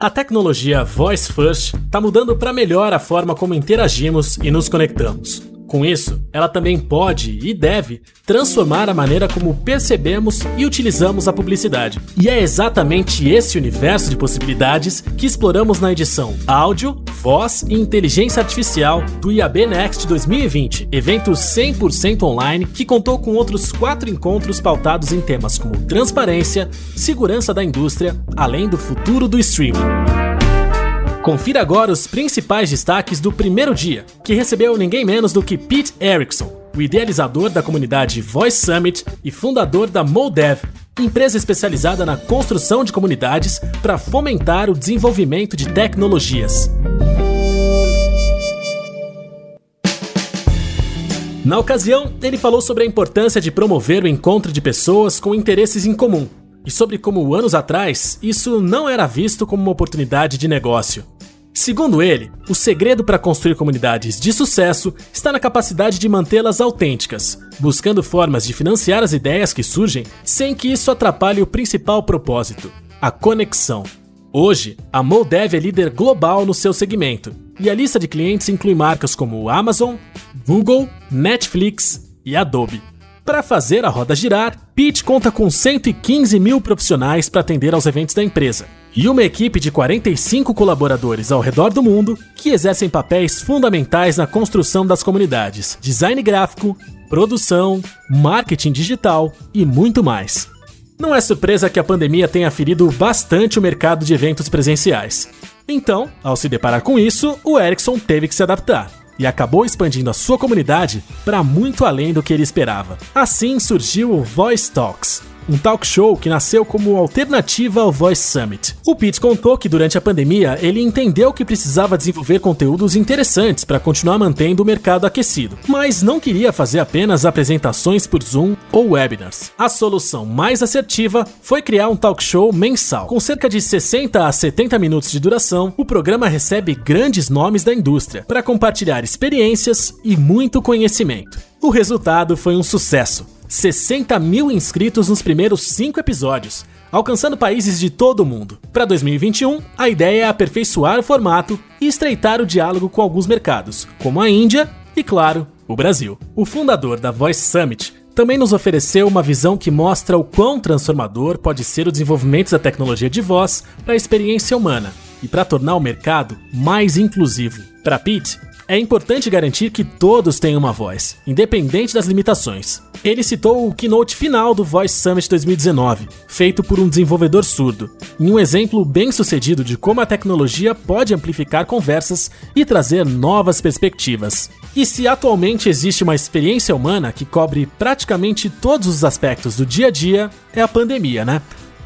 A tecnologia Voice First está mudando para melhor a forma como interagimos e nos conectamos. Com isso, ela também pode e deve transformar a maneira como percebemos e utilizamos a publicidade. E é exatamente esse universo de possibilidades que exploramos na edição Áudio, Voz e Inteligência Artificial do IAB Next 2020, evento 100% online que contou com outros quatro encontros pautados em temas como transparência, segurança da indústria, além do futuro do streaming. Confira agora os principais destaques do primeiro dia, que recebeu ninguém menos do que Pete Erickson, o idealizador da comunidade Voice Summit e fundador da Moldev, empresa especializada na construção de comunidades para fomentar o desenvolvimento de tecnologias. Na ocasião, ele falou sobre a importância de promover o encontro de pessoas com interesses em comum e sobre como anos atrás isso não era visto como uma oportunidade de negócio. Segundo ele, o segredo para construir comunidades de sucesso está na capacidade de mantê-las autênticas, buscando formas de financiar as ideias que surgem sem que isso atrapalhe o principal propósito, a conexão. Hoje, a Moldev é líder global no seu segmento, e a lista de clientes inclui marcas como Amazon, Google, Netflix e Adobe. Para fazer a roda girar, Pitch conta com 115 mil profissionais para atender aos eventos da empresa e uma equipe de 45 colaboradores ao redor do mundo que exercem papéis fundamentais na construção das comunidades, design gráfico, produção, marketing digital e muito mais. Não é surpresa que a pandemia tenha ferido bastante o mercado de eventos presenciais. Então, ao se deparar com isso, o Ericsson teve que se adaptar e acabou expandindo a sua comunidade para muito além do que ele esperava. Assim surgiu o Voice Talks, um talk show que nasceu como alternativa ao Voice Summit. O Pete contou que durante a pandemia ele entendeu que precisava desenvolver conteúdos interessantes para continuar mantendo o mercado aquecido, mas não queria fazer apenas apresentações por Zoom ou webinars. A solução mais assertiva foi criar um talk show mensal. Com cerca de 60 a 70 minutos de duração, o programa recebe grandes nomes da indústria para compartilhar experiências e muito conhecimento. O resultado foi um sucesso 60 mil inscritos nos primeiros cinco episódios, alcançando países de todo o mundo. Para 2021, a ideia é aperfeiçoar o formato e estreitar o diálogo com alguns mercados, como a Índia e, claro, o Brasil. O fundador da Voice Summit também nos ofereceu uma visão que mostra o quão transformador pode ser o desenvolvimento da tecnologia de voz para a experiência humana e para tornar o mercado mais inclusivo. Para Pete, é importante garantir que todos tenham uma voz, independente das limitações. Ele citou o keynote final do Voice Summit 2019, feito por um desenvolvedor surdo, em um exemplo bem sucedido de como a tecnologia pode amplificar conversas e trazer novas perspectivas. E se atualmente existe uma experiência humana que cobre praticamente todos os aspectos do dia a dia, é a pandemia, né?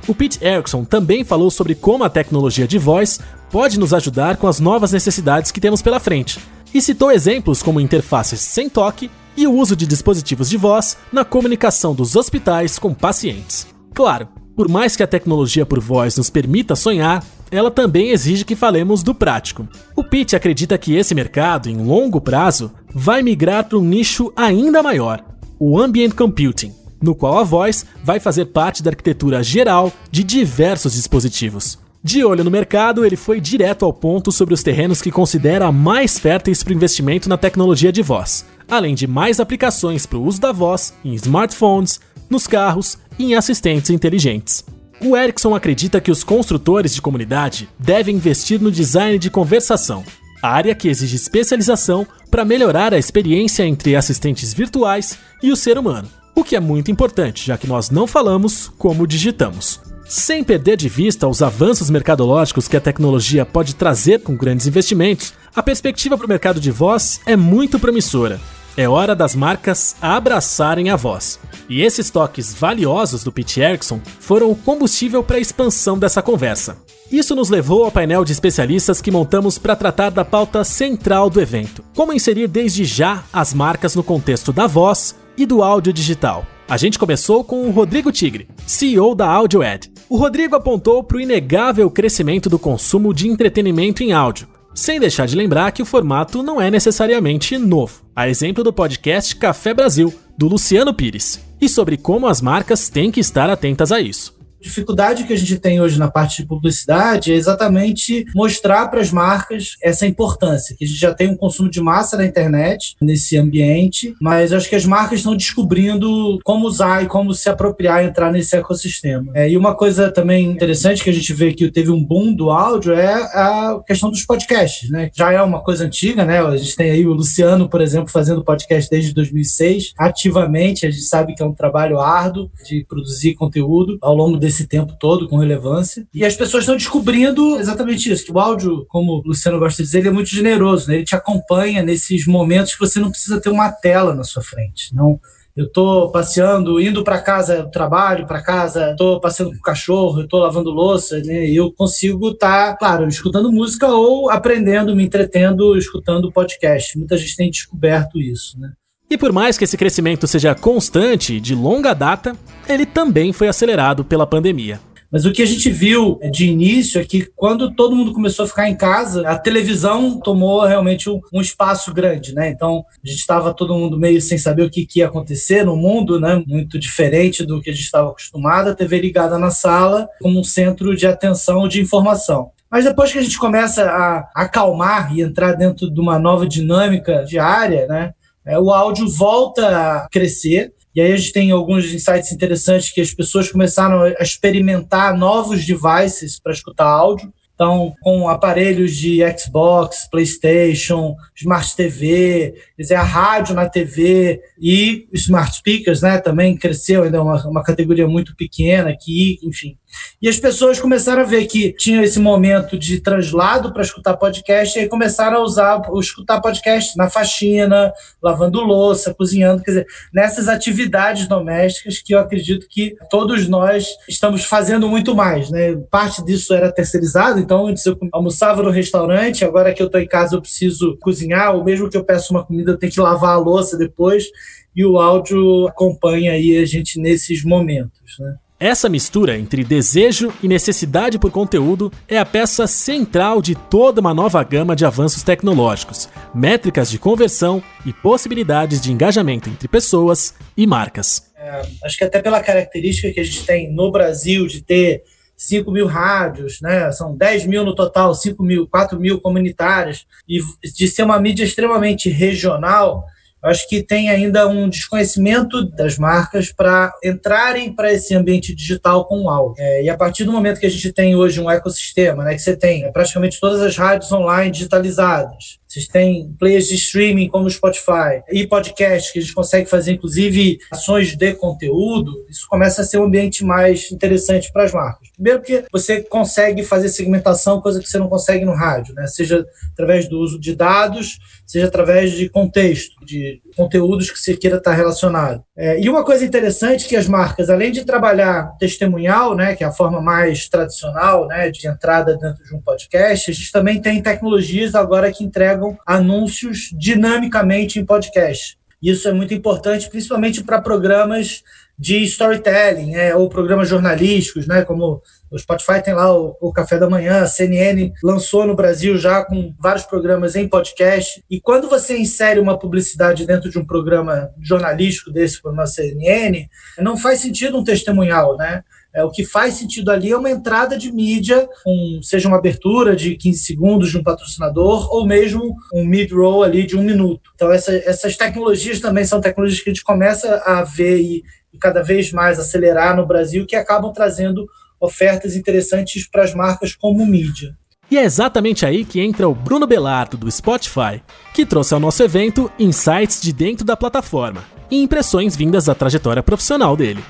O Pete Erickson também falou sobre como a tecnologia de voz pode nos ajudar com as novas necessidades que temos pela frente, e citou exemplos como interfaces sem toque e o uso de dispositivos de voz na comunicação dos hospitais com pacientes. Claro, por mais que a tecnologia por voz nos permita sonhar, ela também exige que falemos do prático. O Pete acredita que esse mercado, em longo prazo, vai migrar para um nicho ainda maior, o Ambient Computing, no qual a voz vai fazer parte da arquitetura geral de diversos dispositivos. De olho no mercado, ele foi direto ao ponto sobre os terrenos que considera mais férteis para investimento na tecnologia de voz, além de mais aplicações para o uso da voz em smartphones, nos carros e em assistentes inteligentes. O Ericsson acredita que os construtores de comunidade devem investir no design de conversação, área que exige especialização para melhorar a experiência entre assistentes virtuais e o ser humano, o que é muito importante, já que nós não falamos como digitamos. Sem perder de vista os avanços mercadológicos que a tecnologia pode trazer com grandes investimentos, a perspectiva para o mercado de voz é muito promissora. É hora das marcas abraçarem a voz. E esses toques valiosos do Pete Erickson foram o combustível para a expansão dessa conversa. Isso nos levou ao painel de especialistas que montamos para tratar da pauta central do evento: como inserir desde já as marcas no contexto da voz e do áudio digital. A gente começou com o Rodrigo Tigre, CEO da AudioEd. O Rodrigo apontou para o inegável crescimento do consumo de entretenimento em áudio, sem deixar de lembrar que o formato não é necessariamente novo. A exemplo do podcast Café Brasil, do Luciano Pires, e sobre como as marcas têm que estar atentas a isso. Dificuldade que a gente tem hoje na parte de publicidade é exatamente mostrar para as marcas essa importância, que a gente já tem um consumo de massa na internet, nesse ambiente, mas acho que as marcas estão descobrindo como usar e como se apropriar e entrar nesse ecossistema. É, e uma coisa também interessante que a gente vê que teve um boom do áudio é a questão dos podcasts, né? Já é uma coisa antiga, né? A gente tem aí o Luciano, por exemplo, fazendo podcast desde 2006, ativamente, a gente sabe que é um trabalho árduo de produzir conteúdo ao longo desse esse tempo todo com relevância. E as pessoas estão descobrindo exatamente isso, que o áudio, como o Luciano gosta de dizer, ele é muito generoso, né? ele te acompanha nesses momentos que você não precisa ter uma tela na sua frente. Não, eu estou passeando, indo para casa, trabalho para casa, estou passeando com o cachorro, estou lavando louça, né? Eu consigo estar, tá, claro, escutando música ou aprendendo, me entretendo, escutando podcast. Muita gente tem descoberto isso, né? E por mais que esse crescimento seja constante de longa data, ele também foi acelerado pela pandemia. Mas o que a gente viu de início é que quando todo mundo começou a ficar em casa, a televisão tomou realmente um, espaço grande, né? Então a gente estava todo mundo meio sem saber o que, que, ia acontecer no mundo, né? Muito diferente do que a gente estava acostumado, a TV ligada na sala como um centro de atenção de informação. Mas depois que a gente começa a acalmar e entrar dentro de uma nova dinâmica diária, né? É, o áudio volta a crescer. E aí a gente tem alguns insights interessantes que as pessoas começaram a experimentar novos devices para escutar áudio. Então, com aparelhos de Xbox, PlayStation, Smart TV, quer dizer, a rádio na TV e Smart Speakers, né, também cresceu, ainda é uma, uma categoria muito pequena aqui, enfim. E as pessoas começaram a ver que tinha esse momento de translado para escutar podcast e aí começaram a usar o escutar podcast na faxina, lavando louça, cozinhando, quer dizer, nessas atividades domésticas que eu acredito que todos nós estamos fazendo muito mais, né? Parte disso era terceirizado, então antes eu almoçava no restaurante, agora que eu estou em casa eu preciso cozinhar, ou mesmo que eu peço uma comida eu tenho que lavar a louça depois, e o áudio acompanha aí a gente nesses momentos, né? Essa mistura entre desejo e necessidade por conteúdo é a peça central de toda uma nova gama de avanços tecnológicos, métricas de conversão e possibilidades de engajamento entre pessoas e marcas. É, acho que até pela característica que a gente tem no Brasil de ter 5 mil rádios, né? são 10 mil no total, 5 mil, 4 mil comunitárias, e de ser uma mídia extremamente regional, acho que tem ainda um desconhecimento das marcas para entrarem para esse ambiente digital com o áudio. É, e a partir do momento que a gente tem hoje um ecossistema, né, que você tem praticamente todas as rádios online digitalizadas, vocês têm players de streaming como o Spotify e podcast que a gente consegue fazer, inclusive, ações de conteúdo. Isso começa a ser um ambiente mais interessante para as marcas. Primeiro porque você consegue fazer segmentação, coisa que você não consegue no rádio, né? Seja através do uso de dados, seja através de contexto, de conteúdos que você queira estar relacionado. É, e uma coisa interessante que as marcas, além de trabalhar testemunhal, né, que é a forma mais tradicional né, de entrada dentro de um podcast, a gente também tem tecnologias agora que entregam anúncios dinamicamente em podcast. Isso é muito importante, principalmente para programas de storytelling, é, ou programas jornalísticos, né, como o Spotify tem lá o, o, Café da Manhã, a CNN lançou no Brasil já com vários programas em podcast. E quando você insere uma publicidade dentro de um programa jornalístico desse, como a CNN, não faz sentido um testemunhal, né? É, o que faz sentido ali é uma entrada de mídia, um, seja uma abertura de 15 segundos de um patrocinador ou mesmo um mid-roll ali de um minuto. Então, essa, essas tecnologias também são tecnologias que a gente começa a ver e, e cada vez mais acelerar no Brasil, que acabam trazendo ofertas interessantes para as marcas como mídia. E é exatamente aí que entra o Bruno Belardo, do Spotify, que trouxe ao nosso evento insights de dentro da plataforma e impressões vindas da trajetória profissional dele.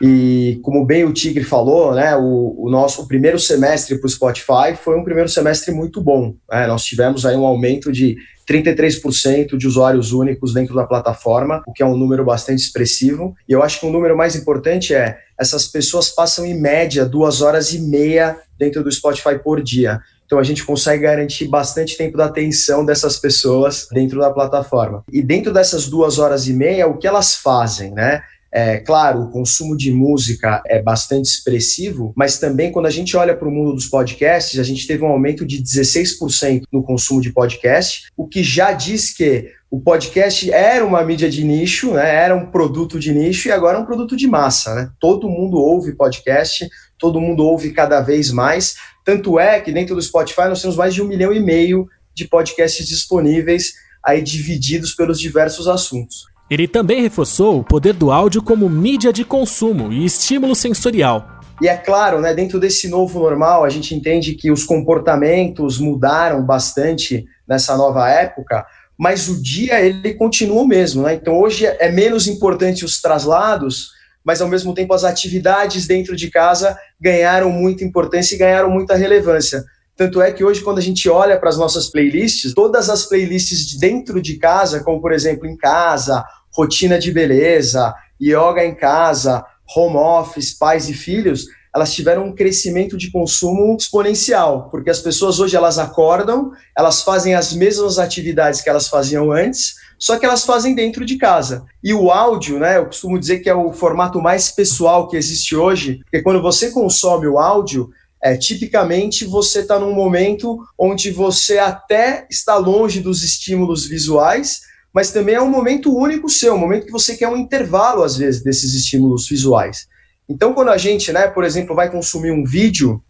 E como bem o Tigre falou, né, o, o nosso o primeiro semestre para o Spotify foi um primeiro semestre muito bom. Né? Nós tivemos aí um aumento de 33% de usuários únicos dentro da plataforma, o que é um número bastante expressivo. E eu acho que um número mais importante é essas pessoas passam em média duas horas e meia dentro do Spotify por dia. Então a gente consegue garantir bastante tempo da atenção dessas pessoas dentro da plataforma. E dentro dessas duas horas e meia, o que elas fazem, né? É, claro, o consumo de música é bastante expressivo, mas também quando a gente olha para o mundo dos podcasts, a gente teve um aumento de 16% no consumo de podcast, o que já diz que o podcast era uma mídia de nicho, né? era um produto de nicho e agora é um produto de massa. Né? Todo mundo ouve podcast, todo mundo ouve cada vez mais. Tanto é que dentro do Spotify nós temos mais de um milhão e meio de podcasts disponíveis, aí divididos pelos diversos assuntos. Ele também reforçou o poder do áudio como mídia de consumo e estímulo sensorial. E é claro, né, dentro desse novo normal, a gente entende que os comportamentos mudaram bastante nessa nova época, mas o dia ele continua o mesmo, né? Então hoje é menos importante os traslados, mas ao mesmo tempo as atividades dentro de casa ganharam muita importância e ganharam muita relevância. Tanto é que hoje, quando a gente olha para as nossas playlists, todas as playlists de dentro de casa, como por exemplo em casa, rotina de beleza, yoga em casa, home office, pais e filhos, elas tiveram um crescimento de consumo exponencial, porque as pessoas hoje elas acordam, elas fazem as mesmas atividades que elas faziam antes, só que elas fazem dentro de casa. E o áudio, né, eu costumo dizer que é o formato mais pessoal que existe hoje, porque quando você consome o áudio, é, tipicamente você está num momento onde você até está longe dos estímulos visuais, mas também é um momento único seu, um momento que você quer um intervalo, às vezes, desses estímulos visuais. Então, quando a gente, né, por exemplo, vai consumir um vídeo,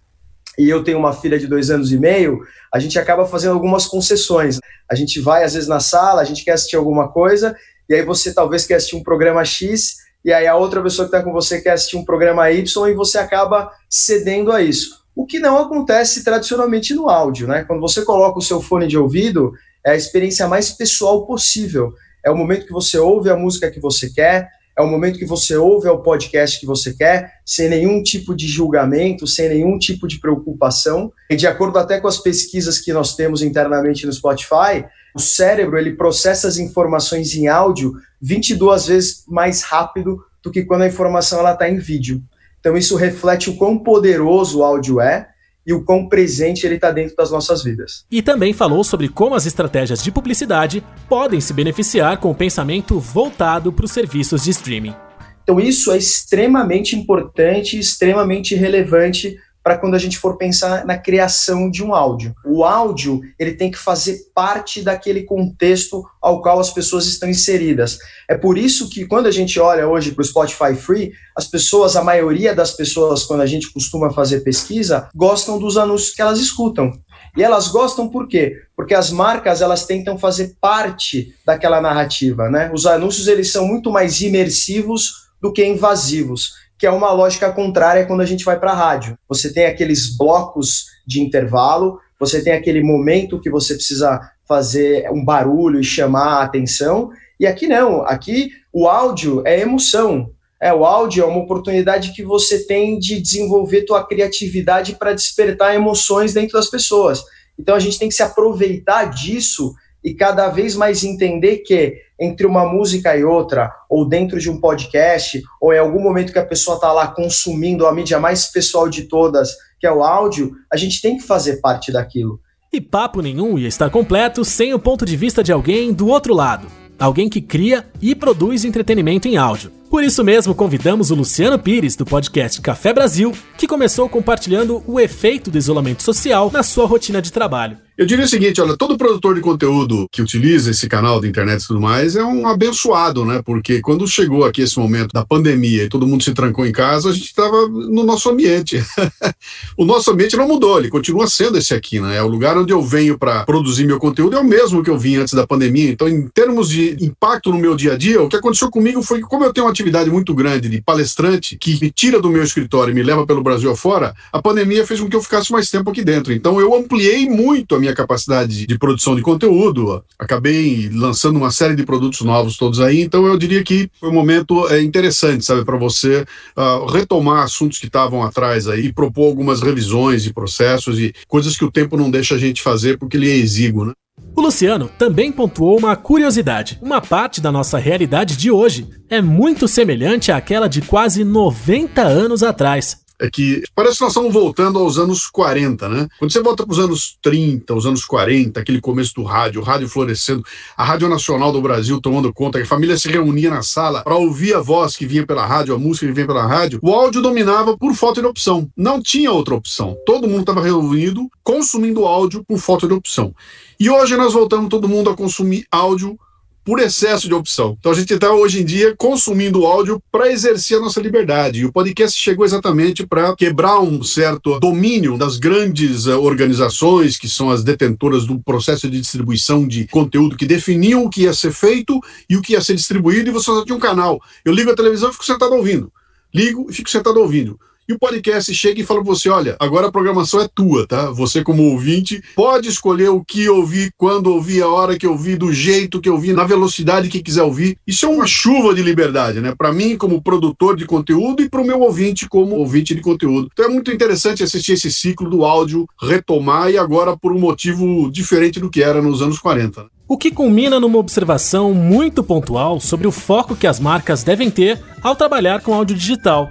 e eu tenho uma filha de dois anos e meio, a gente acaba fazendo algumas concessões. A gente vai, às vezes, na sala, a gente quer assistir alguma coisa, e aí você talvez quer assistir um programa X, e aí a outra pessoa que está com você quer assistir um programa Y, e você acaba cedendo a isso. O que não acontece tradicionalmente no áudio, né? Quando você coloca o seu fone de ouvido, é a experiência mais pessoal possível. É o momento que você ouve a música que você quer, é o momento que você ouve o podcast que você quer, sem nenhum tipo de julgamento, sem nenhum tipo de preocupação. E de acordo até com as pesquisas que nós temos internamente no Spotify, o cérebro ele processa as informações em áudio 22 vezes mais rápido do que quando a informação ela está em vídeo. Então isso reflete o quão poderoso o áudio é e o quão presente ele está dentro das nossas vidas. E também falou sobre como as estratégias de publicidade podem se beneficiar com o pensamento voltado para os serviços de streaming. Então isso é extremamente importante, extremamente relevante para quando a gente for pensar na criação de um áudio. O áudio ele tem que fazer parte daquele contexto ao qual as pessoas estão inseridas. É por isso que quando a gente olha hoje para o Spotify Free, as pessoas, a maioria das pessoas, quando a gente costuma fazer pesquisa, gostam dos anúncios que elas escutam. E elas gostam por quê? Porque as marcas elas tentam fazer parte daquela narrativa, né? Os anúncios eles são muito mais imersivos do que invasivos que é uma lógica contrária quando a gente vai para a rádio. Você tem aqueles blocos de intervalo, você tem aquele momento que você precisa fazer um barulho e chamar a atenção, e aqui não, aqui o áudio é emoção. É, o áudio é uma oportunidade que você tem de desenvolver tua criatividade para despertar emoções dentro das pessoas. Então a gente tem que se aproveitar disso e cada vez mais entender que entre uma música e outra, ou dentro de um podcast, ou em algum momento que a pessoa está lá consumindo a mídia mais pessoal de todas, que é o áudio, a gente tem que fazer parte daquilo. E papo nenhum ia estar completo sem o ponto de vista de alguém do outro lado. Alguém que cria e produz entretenimento em áudio. Por isso mesmo, convidamos o Luciano Pires, do podcast Café Brasil, que começou compartilhando o efeito do isolamento social na sua rotina de trabalho. Eu diria o seguinte, olha, todo produtor de conteúdo que utiliza esse canal de internet e tudo mais é um abençoado, né? Porque quando chegou aqui esse momento da pandemia e todo mundo se trancou em casa, a gente estava no nosso ambiente. o nosso ambiente não mudou, ele continua sendo esse aqui, né? É o lugar onde eu venho para produzir meu conteúdo, é o mesmo que eu vim antes da pandemia. Então, em termos de impacto no meu dia a dia, o que aconteceu comigo foi que, como eu tenho uma atividade muito grande de palestrante que me tira do meu escritório e me leva pelo Brasil afora, a pandemia fez com que eu ficasse mais tempo aqui dentro. Então, eu ampliei muito a minha capacidade de produção de conteúdo, acabei lançando uma série de produtos novos todos aí, então eu diria que foi um momento é, interessante, sabe, para você uh, retomar assuntos que estavam atrás aí, e propor algumas revisões de processos e coisas que o tempo não deixa a gente fazer porque ele é exíguo, né? O Luciano também pontuou uma curiosidade. Uma parte da nossa realidade de hoje é muito semelhante àquela de quase 90 anos atrás é que parece que nós estamos voltando aos anos 40, né? Quando você volta para os anos 30, os anos 40, aquele começo do rádio, o rádio florescendo, a Rádio Nacional do Brasil tomando conta, que a família se reunia na sala para ouvir a voz que vinha pela rádio, a música que vinha pela rádio, o áudio dominava por falta de opção. Não tinha outra opção. Todo mundo estava reunido consumindo áudio por falta de opção. E hoje nós voltamos todo mundo a consumir áudio por excesso de opção. Então a gente está hoje em dia consumindo áudio para exercer a nossa liberdade. E o podcast chegou exatamente para quebrar um certo domínio das grandes uh, organizações que são as detentoras do processo de distribuição de conteúdo que definiam o que ia ser feito e o que ia ser distribuído e você só tinha um canal. Eu ligo a televisão e fico sentado ouvindo. Ligo e fico sentado ouvindo. E o podcast chega e fala para você: olha, agora a programação é tua, tá? Você, como ouvinte, pode escolher o que ouvir, quando ouvir, a hora que ouvir, do jeito que ouvir, na velocidade que quiser ouvir. Isso é uma chuva de liberdade, né? Para mim, como produtor de conteúdo, e para o meu ouvinte, como ouvinte de conteúdo. Então é muito interessante assistir esse ciclo do áudio retomar e agora por um motivo diferente do que era nos anos 40. O que culmina numa observação muito pontual sobre o foco que as marcas devem ter ao trabalhar com áudio digital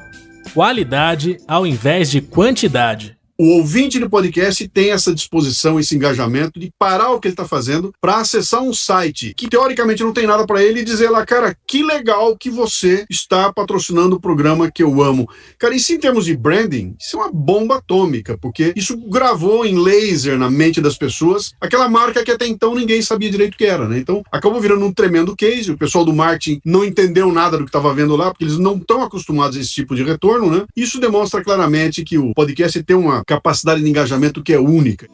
qualidade ao invés de quantidade o ouvinte do podcast tem essa disposição, esse engajamento de parar o que ele está fazendo para acessar um site que teoricamente não tem nada para ele e dizer lá, cara, que legal que você está patrocinando o programa que eu amo. Cara, isso em termos de branding, isso é uma bomba atômica, porque isso gravou em laser na mente das pessoas aquela marca que até então ninguém sabia direito o que era, né? Então acabou virando um tremendo case. O pessoal do marketing não entendeu nada do que estava vendo lá, porque eles não estão acostumados a esse tipo de retorno, né? Isso demonstra claramente que o podcast tem uma capacidade de engajamento que é única.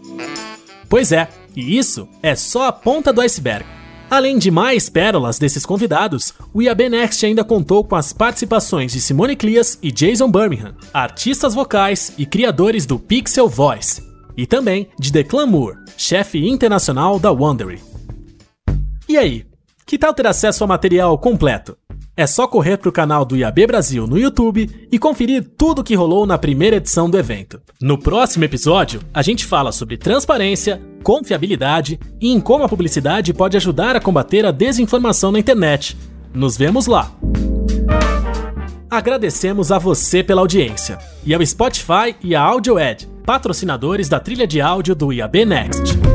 Pois é, e isso é só a ponta do iceberg. Além de mais pérolas desses convidados, o IAB Next ainda contou com as participações de Simone Clias e Jason Birmingham, artistas vocais e criadores do Pixel Voice, e também de Declan Moore, chefe internacional da Wondery. E aí, que tal ter acesso ao material completo? É só correr para o canal do IAB Brasil no YouTube e conferir tudo o que rolou na primeira edição do evento. No próximo episódio, a gente fala sobre transparência, confiabilidade e em como a publicidade pode ajudar a combater a desinformação na internet. Nos vemos lá! Agradecemos a você pela audiência e ao Spotify e a AudioEd, patrocinadores da trilha de áudio do IAB Next.